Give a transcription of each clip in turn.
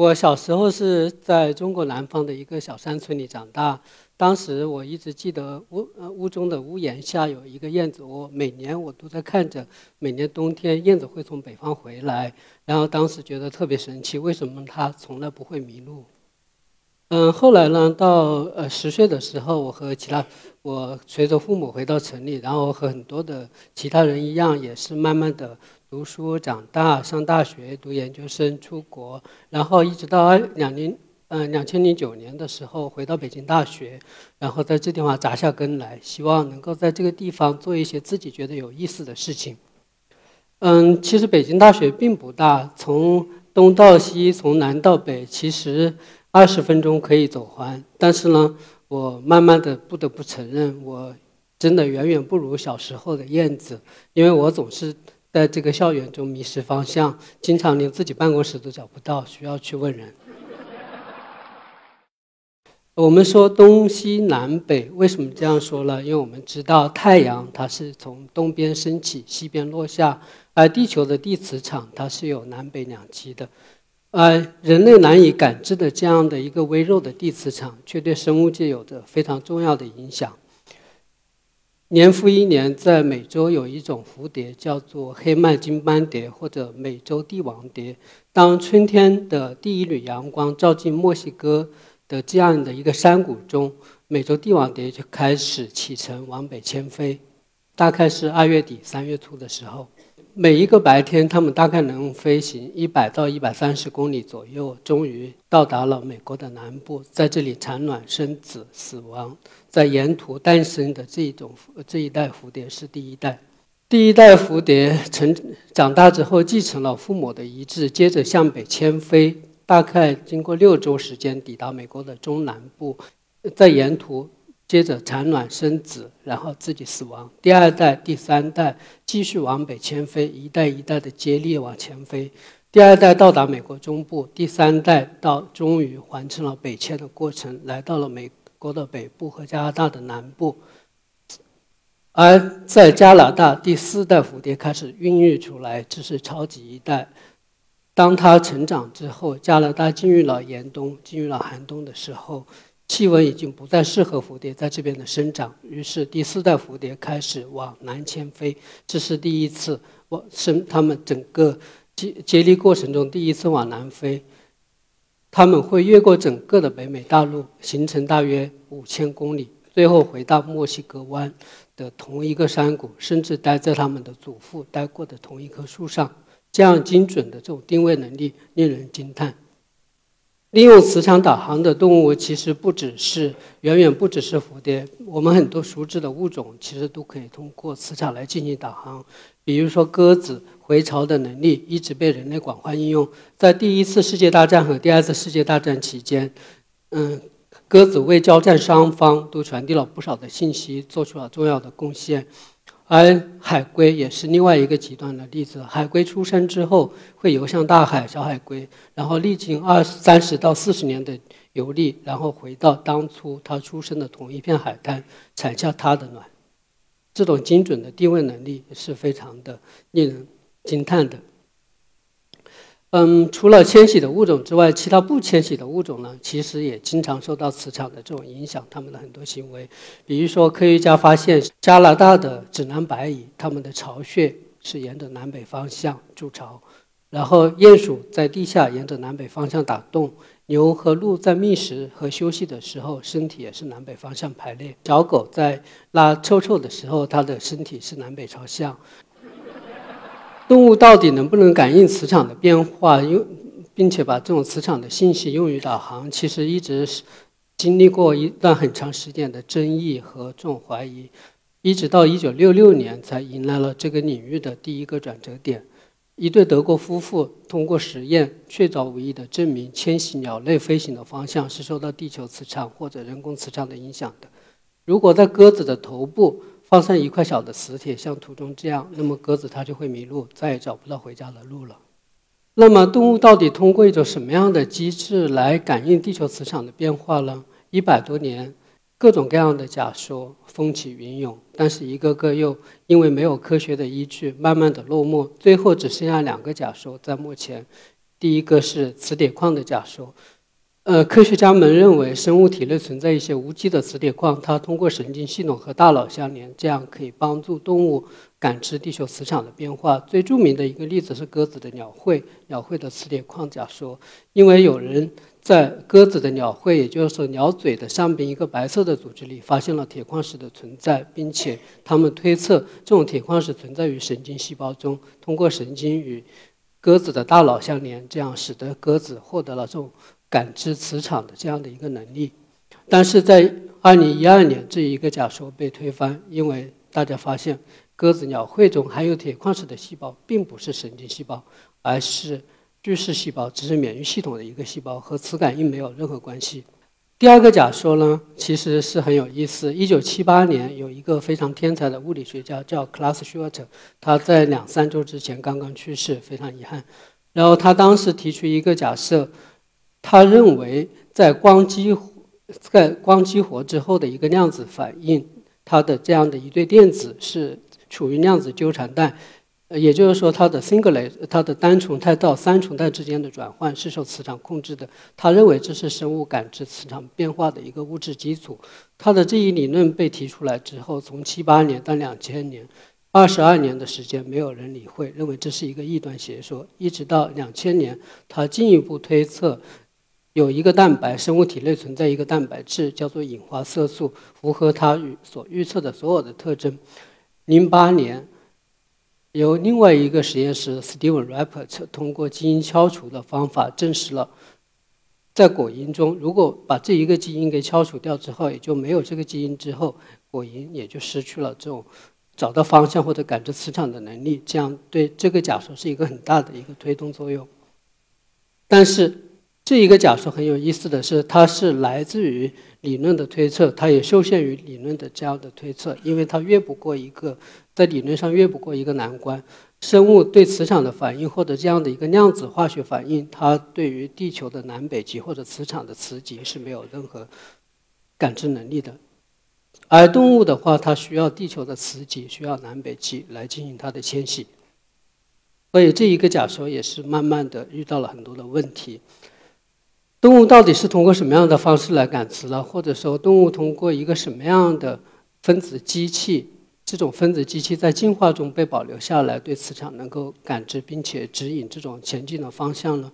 我小时候是在中国南方的一个小山村里长大。当时我一直记得屋呃屋中的屋檐下有一个燕子窝，每年我都在看着，每年冬天燕子会从北方回来，然后当时觉得特别神奇，为什么它从来不会迷路？嗯，后来呢，到呃十岁的时候，我和其他我随着父母回到城里，然后和很多的其他人一样，也是慢慢的。读书、长大、上大学、读研究生、出国，然后一直到二两零嗯两千零九年的时候回到北京大学，然后在这地方扎下根来，希望能够在这个地方做一些自己觉得有意思的事情。嗯，其实北京大学并不大，从东到西，从南到北，其实二十分钟可以走完。但是呢，我慢慢的不得不承认，我真的远远不如小时候的燕子，因为我总是。在这个校园中迷失方向，经常连自己办公室都找不到，需要去问人。我们说东西南北，为什么这样说呢？因为我们知道太阳它是从东边升起，西边落下，而地球的地磁场它是有南北两极的，而人类难以感知的这样的一个微弱的地磁场，却对生物界有着非常重要的影响。年复一年，在美洲有一种蝴蝶叫做黑麦金斑蝶或者美洲帝王蝶。当春天的第一缕阳光照进墨西哥的这样的一个山谷中，美洲帝王蝶就开始启程往北迁飞。大概是二月底三月初的时候。每一个白天，它们大概能飞行一百到一百三十公里左右，终于到达了美国的南部，在这里产卵、生子、死亡。在沿途诞生的这一种这一代蝴蝶是第一代，第一代蝴蝶成长大之后继承了父母的遗志，接着向北迁飞，大概经过六周时间抵达美国的中南部，在沿途。接着产卵生子，然后自己死亡。第二代、第三代继续往北迁飞，一代一代的接力往前飞。第二代到达美国中部，第三代到终于完成了北迁的过程，来到了美国的北部和加拿大的南部。而在加拿大，第四代蝴蝶开始孕育出来，这是超级一代。当它成长之后，加拿大进入了严冬，进入了寒冬的时候。气温已经不再适合蝴蝶在这边的生长，于是第四代蝴蝶开始往南迁飞。这是第一次往生，它们整个接接力过程中第一次往南飞。他们会越过整个的北美大陆，行程大约五千公里，最后回到墨西哥湾的同一个山谷，甚至待在他们的祖父待过的同一棵树上。这样精准的这种定位能力令人惊叹。利用磁场导航的动物其实不只是远远不只是蝴蝶，我们很多熟知的物种其实都可以通过磁场来进行导航。比如说鸽子回巢的能力一直被人类广泛应用，在第一次世界大战和第二次世界大战期间，嗯，鸽子为交战双方都传递了不少的信息，做出了重要的贡献。而海龟也是另外一个极端的例子。海龟出生之后会游向大海，小海龟，然后历经二三十到四十年的游历，然后回到当初它出生的同一片海滩，产下它的卵。这种精准的定位能力是非常的令人惊叹的。嗯，除了迁徙的物种之外，其他不迁徙的物种呢，其实也经常受到磁场的这种影响，它们的很多行为。比如说，科学家发现加拿大的指南白蚁，它们的巢穴是沿着南北方向筑巢；然后，鼹鼠在地下沿着南北方向打洞；牛和鹿在觅食和休息的时候，身体也是南北方向排列；小狗在拉臭臭的时候，它的身体是南北朝向。动物到底能不能感应磁场的变化，用并且把这种磁场的信息用于导航，其实一直是经历过一段很长时间的争议和这种怀疑，一直到一九六六年才迎来了这个领域的第一个转折点。一对德国夫妇通过实验确凿无疑地证明，迁徙鸟类飞行的方向是受到地球磁场或者人工磁场的影响的。如果在鸽子的头部，放上一块小的磁铁，像图中这样，那么鸽子它就会迷路，再也找不到回家的路了。那么动物到底通过一种什么样的机制来感应地球磁场的变化呢？一百多年，各种各样的假说风起云涌，但是一个个又因为没有科学的依据，慢慢的落寞，最后只剩下两个假说在目前第一个是磁铁矿的假说。呃，科学家们认为生物体内存在一些无机的磁铁矿，它通过神经系统和大脑相连，这样可以帮助动物感知地球磁场的变化。最著名的一个例子是鸽子的鸟喙，鸟喙的磁铁矿假说。因为有人在鸽子的鸟喙，也就是说鸟嘴的上边一个白色的组织里发现了铁矿石的存在，并且他们推测这种铁矿石存在于神经细胞中，通过神经与鸽子的大脑相连，这样使得鸽子获得了这种。感知磁场的这样的一个能力，但是在二零一二年，这一个假说被推翻，因为大家发现鸽子鸟喙中含有铁矿石的细胞并不是神经细胞，而是巨噬细胞，只是免疫系统的一个细胞，和磁感应没有任何关系。第二个假说呢，其实是很有意思。一九七八年，有一个非常天才的物理学家叫 Klaus Schwert，他在两三周之前刚刚去世，非常遗憾。然后他当时提出一个假设。他认为，在光激在光激活之后的一个量子反应，它的这样的一对电子是处于量子纠缠带，也就是说，它的 singlet 它的单重态到三重态之间的转换是受磁场控制的。他认为这是生物感知磁场变化的一个物质基础。他的这一理论被提出来之后，从七八年到两千年，二十二年的时间，没有人理会，认为这是一个异端邪说。一直到两千年，他进一步推测。有一个蛋白，生物体内存在一个蛋白质，叫做隐花色素，符合他预所预测的所有的特征。零八年，由另外一个实验室 Steven r a p p e r 通过基因敲除的方法证实了，在果蝇中，如果把这一个基因给敲除掉之后，也就没有这个基因之后，果蝇也就失去了这种找到方向或者感知磁场的能力。这样对这个假说是一个很大的一个推动作用。但是。这一个假说很有意思的是，它是来自于理论的推测，它也受限于理论的这样的推测，因为它越不过一个在理论上越不过一个难关。生物对磁场的反应或者这样的一个量子化学反应，它对于地球的南北极或者磁场的磁极是没有任何感知能力的。而动物的话，它需要地球的磁极，需要南北极来进行它的迁徙。所以这一个假说也是慢慢的遇到了很多的问题。动物到底是通过什么样的方式来感知呢？或者说，动物通过一个什么样的分子机器？这种分子机器在进化中被保留下来，对磁场能够感知，并且指引这种前进的方向呢？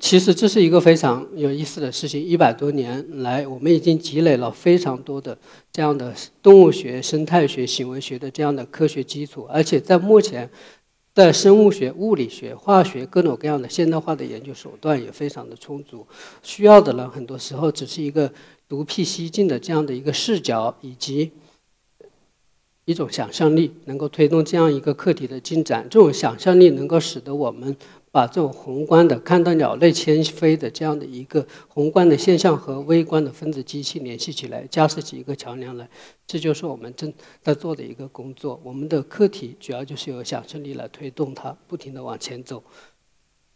其实这是一个非常有意思的事情。一百多年来，我们已经积累了非常多的这样的动物学、生态学、行为学的这样的科学基础，而且在目前。在生物学、物理学、化学各种各样的现代化的研究手段也非常的充足，需要的呢，很多时候只是一个独辟蹊径的这样的一个视角，以及一种想象力，能够推动这样一个课题的进展。这种想象力能够使得我们。把这种宏观的看到鸟类迁飞的这样的一个宏观的现象和微观的分子机器联系起来，架设起一个桥梁来，这就是我们正在做的一个工作。我们的课题主要就是由想象力来推动它，不停地往前走。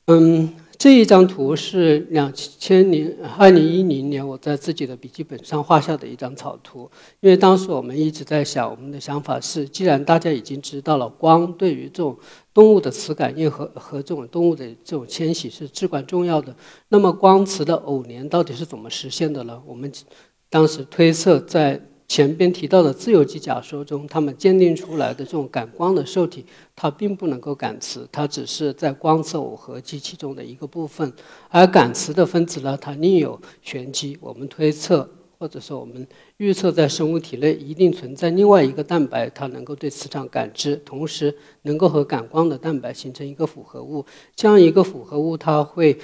嗯，这一张图是两千零二零一零年我在自己的笔记本上画下的一张草图。因为当时我们一直在想，我们的想法是，既然大家已经知道了光对于这种动物的磁感应和和这种动物的这种迁徙是至关重要的，那么光磁的偶联到底是怎么实现的呢？我们当时推测在。前边提到的自由基假说中，他们鉴定出来的这种感光的受体，它并不能够感磁，它只是在光磁耦合机器中的一个部分。而感磁的分子呢，它另有玄机。我们推测，或者说我们预测，在生物体内一定存在另外一个蛋白，它能够对磁场感知，同时能够和感光的蛋白形成一个复合物。这样一个复合物，它会。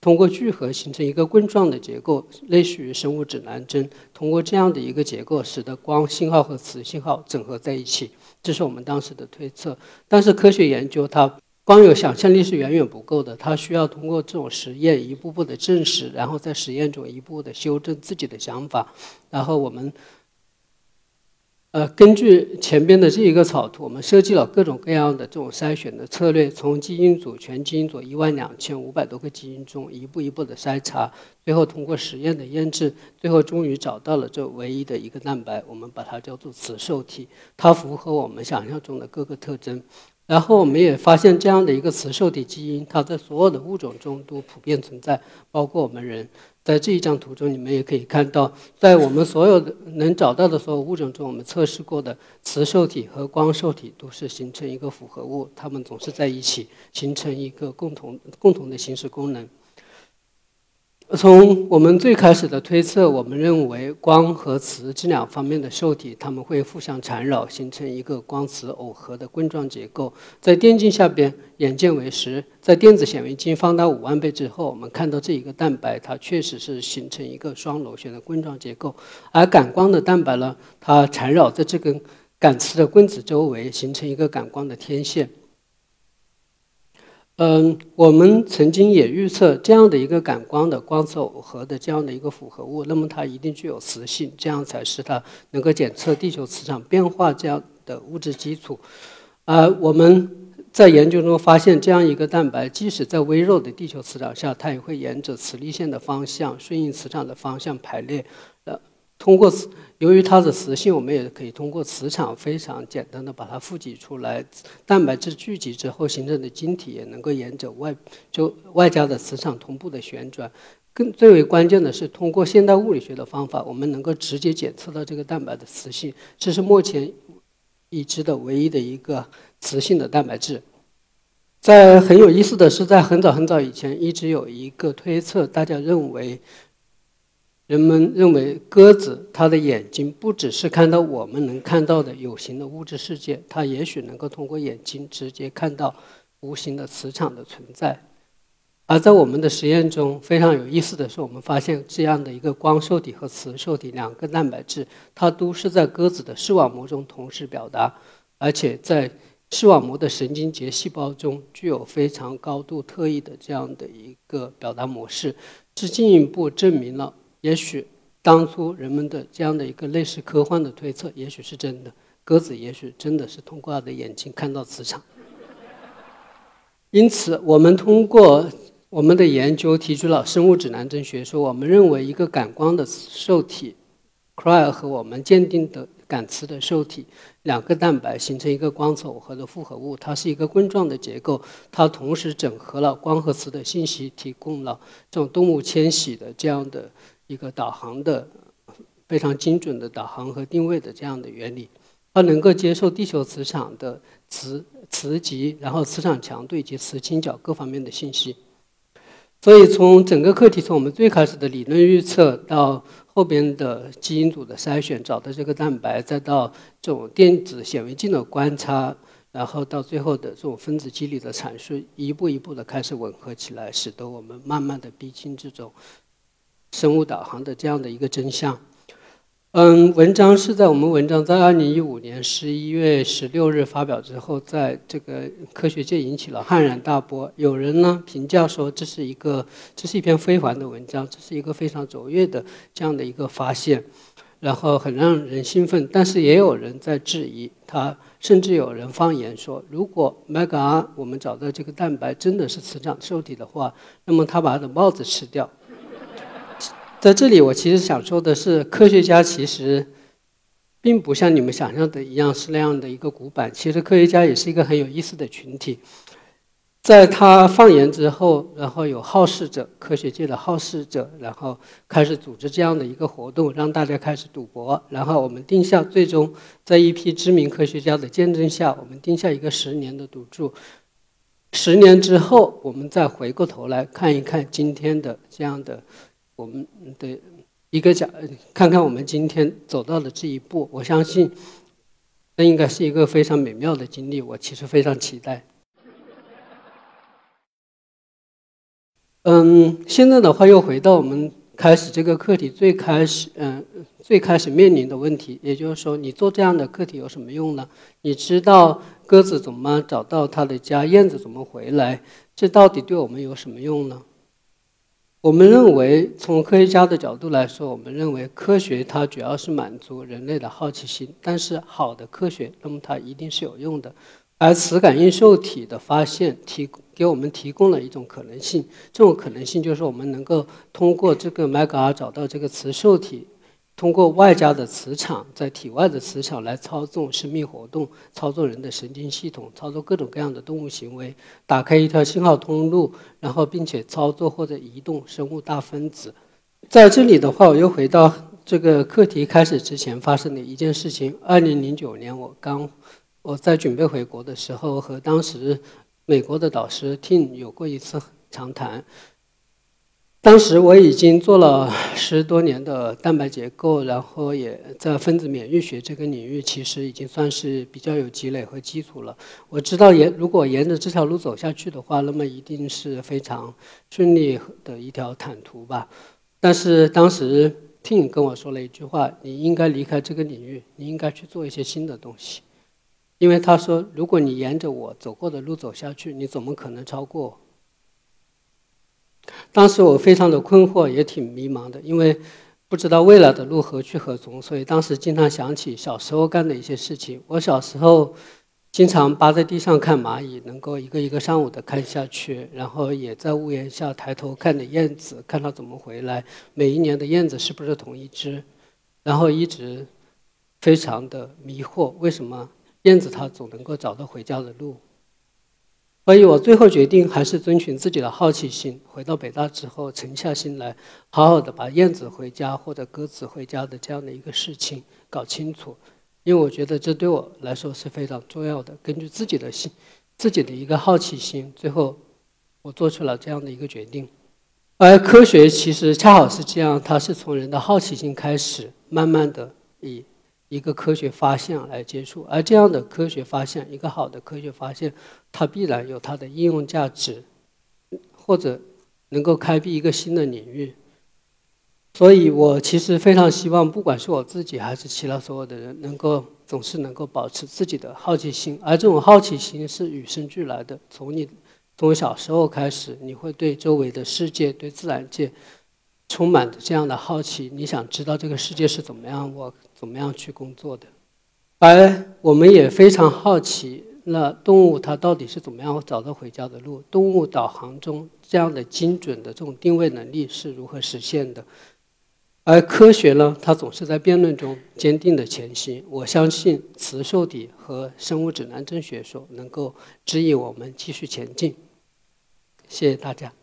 通过聚合形成一个棍状的结构，类似于生物指南针。通过这样的一个结构，使得光信号和磁信号整合在一起，这是我们当时的推测。但是科学研究它光有想象力是远远不够的，它需要通过这种实验一步步的证实，然后在实验中一步步的修正自己的想法，然后我们。呃，根据前边的这一个草图，我们设计了各种各样的这种筛选的策略，从基因组全基因组一万两千五百多个基因中一步一步的筛查，最后通过实验的验证，最后终于找到了这唯一的一个蛋白，我们把它叫做雌受体，它符合我们想象中的各个特征。然后我们也发现这样的一个雌受体基因，它在所有的物种中都普遍存在，包括我们人。在这一张图中，你们也可以看到，在我们所有的能找到的所有物种中，我们测试过的雌受体和光受体都是形成一个复合物，它们总是在一起，形成一个共同共同的形式功能。从我们最开始的推测，我们认为光和磁这两方面的受体，它们会互相缠绕，形成一个光磁耦合的棍状结构。在电镜下边，眼见为实；在电子显微镜放大五万倍之后，我们看到这一个蛋白，它确实是形成一个双螺旋的棍状结构。而感光的蛋白呢，它缠绕在这根感磁的棍子周围，形成一个感光的天线。嗯，我们曾经也预测这样的一个感光的光磁耦合的这样的一个复合物，那么它一定具有磁性，这样才是它能够检测地球磁场变化这样的物质基础。而我们在研究中发现，这样一个蛋白，即使在微弱的地球磁场下，它也会沿着磁力线的方向顺应磁场的方向排列。呃，通过磁。由于它的磁性，我们也可以通过磁场非常简单的把它富集出来。蛋白质聚集之后形成的晶体也能够沿着外就外加的磁场同步的旋转。更最为关键的是，通过现代物理学的方法，我们能够直接检测到这个蛋白的磁性。这是目前已知的唯一的一个磁性的蛋白质。在很有意思的是，在很早很早以前，一直有一个推测，大家认为。人们认为鸽子它的眼睛不只是看到我们能看到的有形的物质世界，它也许能够通过眼睛直接看到无形的磁场的存在。而在我们的实验中，非常有意思的是，我们发现这样的一个光受体和磁受体两个蛋白质，它都是在鸽子的视网膜中同时表达，而且在视网膜的神经节细胞中具有非常高度特异的这样的一个表达模式，这进一步证明了。也许当初人们的这样的一个类似科幻的推测，也许是真的。鸽子也许真的是通过它的眼睛看到磁场。因此，我们通过我们的研究提出了生物指南针学说。我们认为，一个感光的受体 c r y 和我们鉴定的感磁的受体两个蛋白形成一个光磁耦合的复合物，它是一个棍状的结构。它同时整合了光和磁的信息，提供了这种动物迁徙的这样的。一个导航的非常精准的导航和定位的这样的原理，它能够接受地球磁场的磁磁极，然后磁场强度以及磁倾角各方面的信息。所以从整个课题，从我们最开始的理论预测到后边的基因组的筛选，找到这个蛋白，再到这种电子显微镜的观察，然后到最后的这种分子机理的阐述，一步一步的开始吻合起来，使得我们慢慢的逼近这种。生物导航的这样的一个真相，嗯，文章是在我们文章在二零一五年十一月十六日发表之后，在这个科学界引起了浩然大波。有人呢评价说这是一个这是一篇非凡的文章，这是一个非常卓越的这样的一个发现，然后很让人兴奋。但是也有人在质疑他，甚至有人放言说，如果 Mega 我们找到这个蛋白真的是磁场受体的话，那么他把他的帽子吃掉。在这里，我其实想说的是，科学家其实并不像你们想象的一样是那样的一个古板。其实科学家也是一个很有意思的群体。在他放言之后，然后有好事者，科学界的好事者，然后开始组织这样的一个活动，让大家开始赌博。然后我们定下，最终在一批知名科学家的见证下，我们定下一个十年的赌注。十年之后，我们再回过头来看一看今天的这样的。我们的一个角，看看我们今天走到的这一步，我相信那应该是一个非常美妙的经历。我其实非常期待。嗯，现在的话又回到我们开始这个课题最开始，嗯，最开始面临的问题，也就是说，你做这样的课题有什么用呢？你知道鸽子怎么找到它的家，燕子怎么回来，这到底对我们有什么用呢？我们认为，从科学家的角度来说，我们认为科学它主要是满足人类的好奇心。但是，好的科学，那么它一定是有用的。而磁感应受体的发现，提给我们提供了一种可能性。这种可能性就是我们能够通过这个麦格尔找到这个磁受体，通过外加的磁场，在体外的磁场来操纵生命活动，操作人的神经系统，操作各种各样的动物行为，打开一条信号通路，然后并且操作或者移动生物大分子。在这里的话，我又回到这个课题开始之前发生的一件事情。二零零九年，我刚我在准备回国的时候，和当时美国的导师 Tim 有过一次长谈。当时我已经做了十多年的蛋白结构，然后也在分子免疫学这个领域，其实已经算是比较有积累和基础了。我知道沿如果沿着这条路走下去的话，那么一定是非常顺利的一条坦途吧。但是当时 t 跟我说了一句话：“你应该离开这个领域，你应该去做一些新的东西。”因为他说：“如果你沿着我走过的路走下去，你怎么可能超过？”当时我非常的困惑，也挺迷茫的，因为不知道未来的路何去何从，所以当时经常想起小时候干的一些事情。我小时候。经常趴在地上看蚂蚁，能够一个一个上午的看下去，然后也在屋檐下抬头看着燕子，看它怎么回来。每一年的燕子是不是同一只？然后一直非常的迷惑，为什么燕子它总能够找到回家的路？所以我最后决定还是遵循自己的好奇心，回到北大之后，沉下心来，好好的把燕子回家或者鸽子回家的这样的一个事情搞清楚。因为我觉得这对我来说是非常重要的。根据自己的心，自己的一个好奇心，最后我做出了这样的一个决定。而科学其实恰好是这样，它是从人的好奇心开始，慢慢的以一个科学发现来接触。而这样的科学发现，一个好的科学发现，它必然有它的应用价值，或者能够开辟一个新的领域。所以我其实非常希望，不管是我自己还是其他所有的人，能够总是能够保持自己的好奇心，而这种好奇心是与生俱来的。从你从小时候开始，你会对周围的世界、对自然界充满着这样的好奇，你想知道这个世界是怎么样，我怎么样去工作的。而我们也非常好奇，那动物它到底是怎么样找到回家的路？动物导航中这样的精准的这种定位能力是如何实现的？而科学呢，它总是在辩论中坚定的前行。我相信磁受体和生物指南针学说能够指引我们继续前进。谢谢大家。